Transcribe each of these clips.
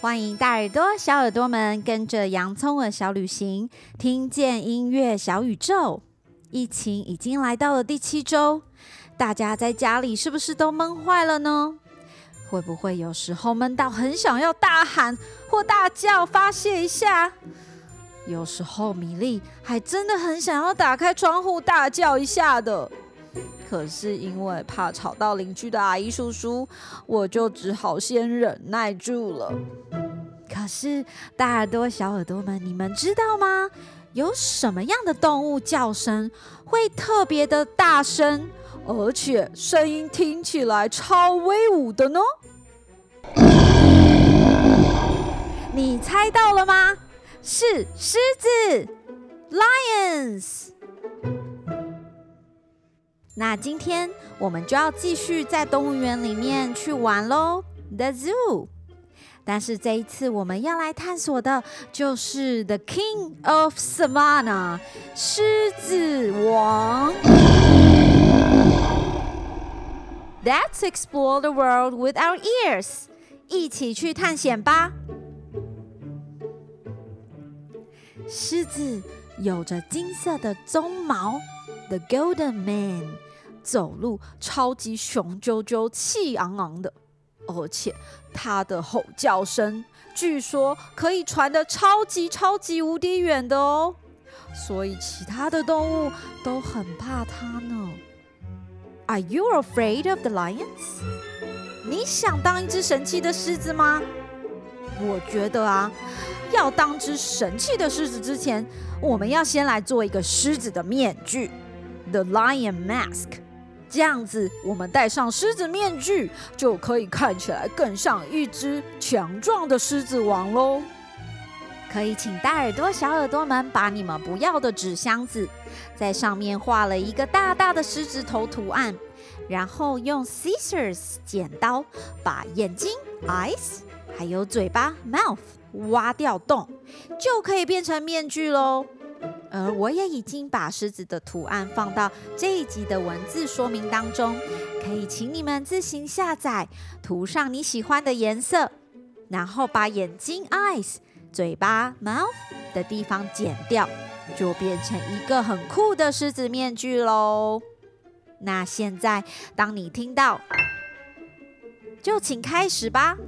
欢迎大耳朵、小耳朵们跟着洋葱耳小旅行，听见音乐小宇宙。疫情已经来到了第七周，大家在家里是不是都闷坏了呢？会不会有时候闷到很想要大喊或大叫发泄一下？有时候米粒还真的很想要打开窗户大叫一下的。可是因为怕吵到邻居的阿姨叔叔，我就只好先忍耐住了。可是大耳朵、小耳朵们，你们知道吗？有什么样的动物叫声会特别的大声，而且声音听起来超威武的呢？你猜到了吗？是狮子，Lions。那今天我们就要继续在动物园里面去玩喽，The Zoo。但是这一次我们要来探索的就是 The King of Savannah，狮子王。Let's explore the world with our ears，一起去探险吧。狮子有着金色的鬃毛，The Golden Man。走路超级雄赳赳、气昂昂的，而且它的吼叫声据说可以传得超级超级无敌远的哦，所以其他的动物都很怕它呢。Are you afraid of the lions？你想当一只神气的狮子吗？我觉得啊，要当只神气的狮子之前，我们要先来做一个狮子的面具，The Lion Mask。这样子，我们戴上狮子面具，就可以看起来更像一只强壮的狮子王喽。可以请大耳朵、小耳朵们把你们不要的纸箱子，在上面画了一个大大的狮子头图案，然后用 scissors 剪刀把眼睛 eyes 还有嘴巴 mouth 挖掉洞，就可以变成面具喽。而我也已经把狮子的图案放到这一集的文字说明当中，可以请你们自行下载，涂上你喜欢的颜色，然后把眼睛 eyes、嘴巴 mouth 的地方剪掉，就变成一个很酷的狮子面具喽。那现在，当你听到，就请开始吧。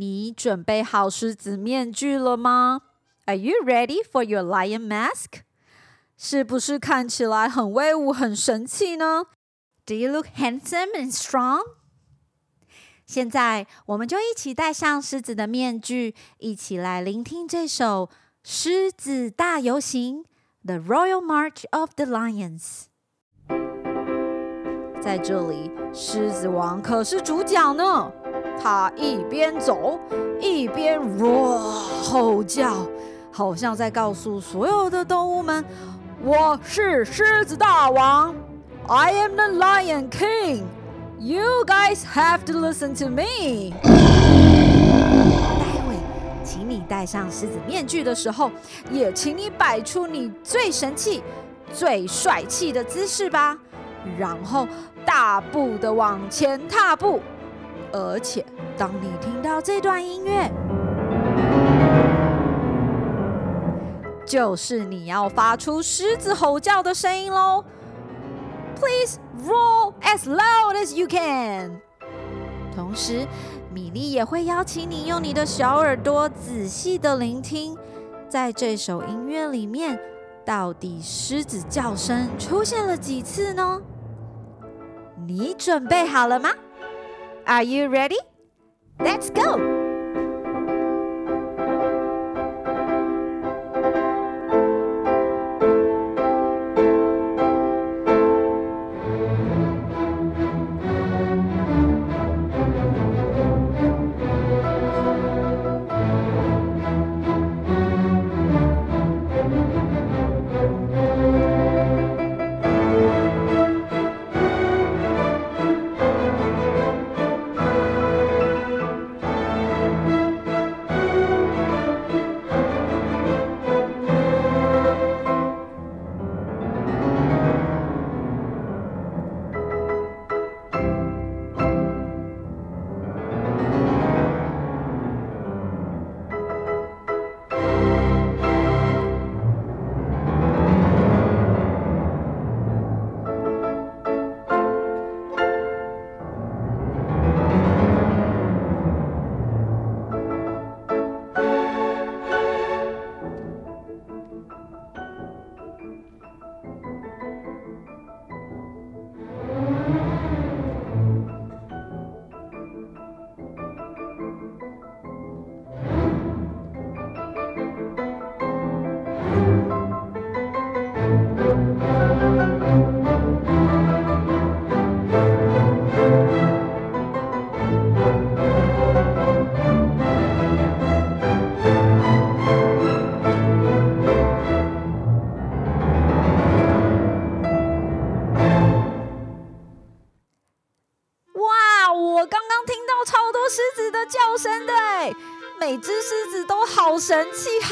你准备好狮子面具了吗？Are you ready for your lion mask？是不是看起来很威武、很神气呢？Do you look handsome and strong？现在我们就一起戴上狮子的面具，一起来聆听这首《狮子大游行》（The Royal March of the Lions）。在这里，狮子王可是主角呢。他一边走一边哇吼叫，好像在告诉所有的动物们：“我是狮子大王，I am the Lion King. You guys have to listen to me。”待会，请你戴上狮子面具的时候，也请你摆出你最神气、最帅气的姿势吧，然后大步的往前踏步。而且，当你听到这段音乐，就是你要发出狮子吼叫的声音喽。Please roar as loud as you can。同时，米粒也会邀请你用你的小耳朵仔细的聆听，在这首音乐里面，到底狮子叫声出现了几次呢？你准备好了吗？Are you ready? Let's go!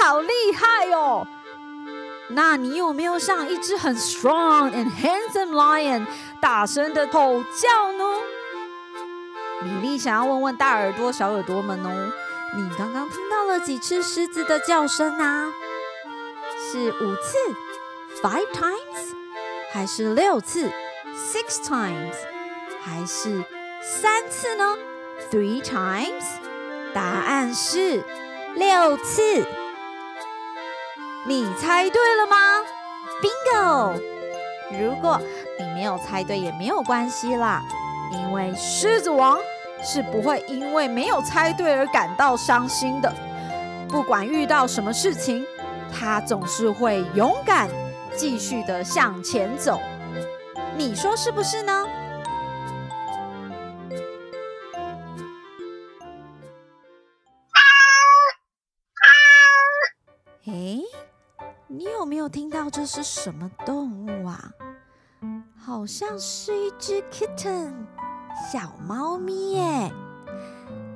好厉害哦！那你有没有像一只很 strong and handsome lion 大声的吼叫呢？米莉想要问问大耳朵、小耳朵们哦，你刚刚听到了几次狮子的叫声啊？是五次，five times，还是六次，six times，还是三次呢？three times。答案是六次。你猜对了吗？Bingo！如果你没有猜对也没有关系啦，因为狮子王是不会因为没有猜对而感到伤心的。不管遇到什么事情，他总是会勇敢继续的向前走。你说是不是呢？这是什么动物啊？好像是一只 kitten 小猫咪耶！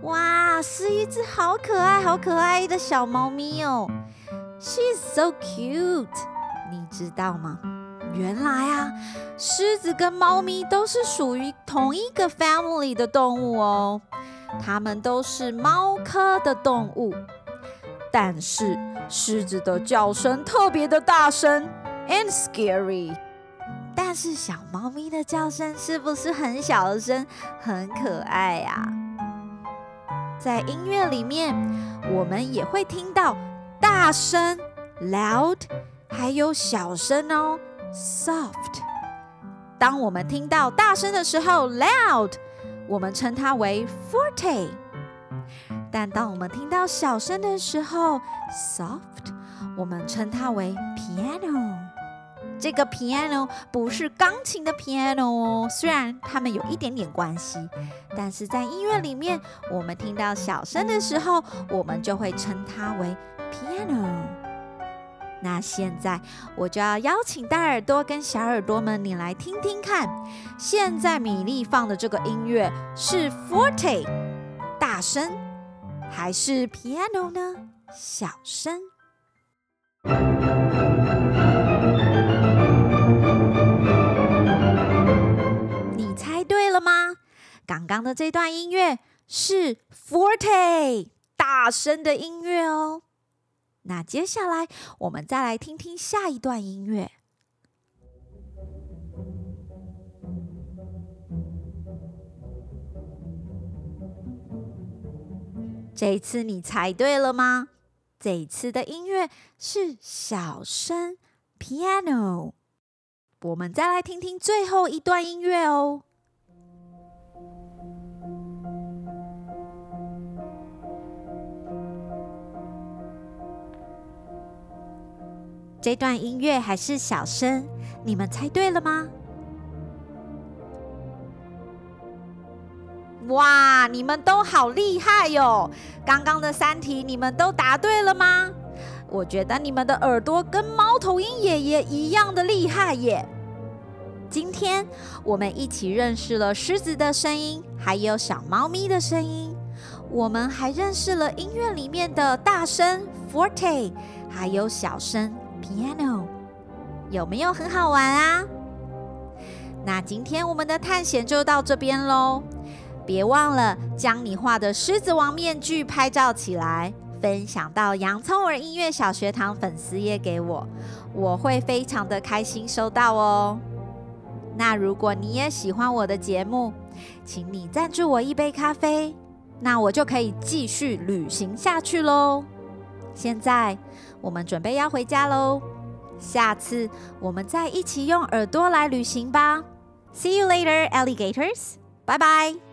哇，是一只好可爱、好可爱的小猫咪哦。She's so cute，你知道吗？原来啊，狮子跟猫咪都是属于同一个 family 的动物哦。它们都是猫科的动物。但是狮子的叫声特别的大声，and scary。但是小猫咪的叫声是不是很小的声，很可爱呀？在音乐里面，我们也会听到大声 （loud），还有小声哦 （soft）。当我们听到大声的时候 （loud），我们称它为 forte。但当我们听到小声的时候，soft，我们称它为 piano。这个 piano 不是钢琴的 piano 哦，虽然它们有一点点关系，但是在音乐里面，我们听到小声的时候，我们就会称它为 piano。那现在我就要邀请大耳朵跟小耳朵们，你来听听看，现在米莉放的这个音乐是 forte，大声。还是 piano 呢？小声。你猜对了吗？刚刚的这段音乐是 forte 大声的音乐哦。那接下来我们再来听听下一段音乐。这一次你猜对了吗？这一次的音乐是小声 piano。我们再来听听最后一段音乐哦。这段音乐还是小声，你们猜对了吗？你们都好厉害哟！刚刚的三题你们都答对了吗？我觉得你们的耳朵跟猫头鹰爷爷一样的厉害耶！今天我们一起认识了狮子的声音，还有小猫咪的声音。我们还认识了音乐里面的大声 forte，还有小声 piano，有没有很好玩啊？那今天我们的探险就到这边喽。别忘了将你画的狮子王面具拍照起来，分享到洋葱儿音乐小学堂粉丝页给我，我会非常的开心收到哦。那如果你也喜欢我的节目，请你赞助我一杯咖啡，那我就可以继续旅行下去喽。现在我们准备要回家喽，下次我们再一起用耳朵来旅行吧。See you later, alligators. Bye bye.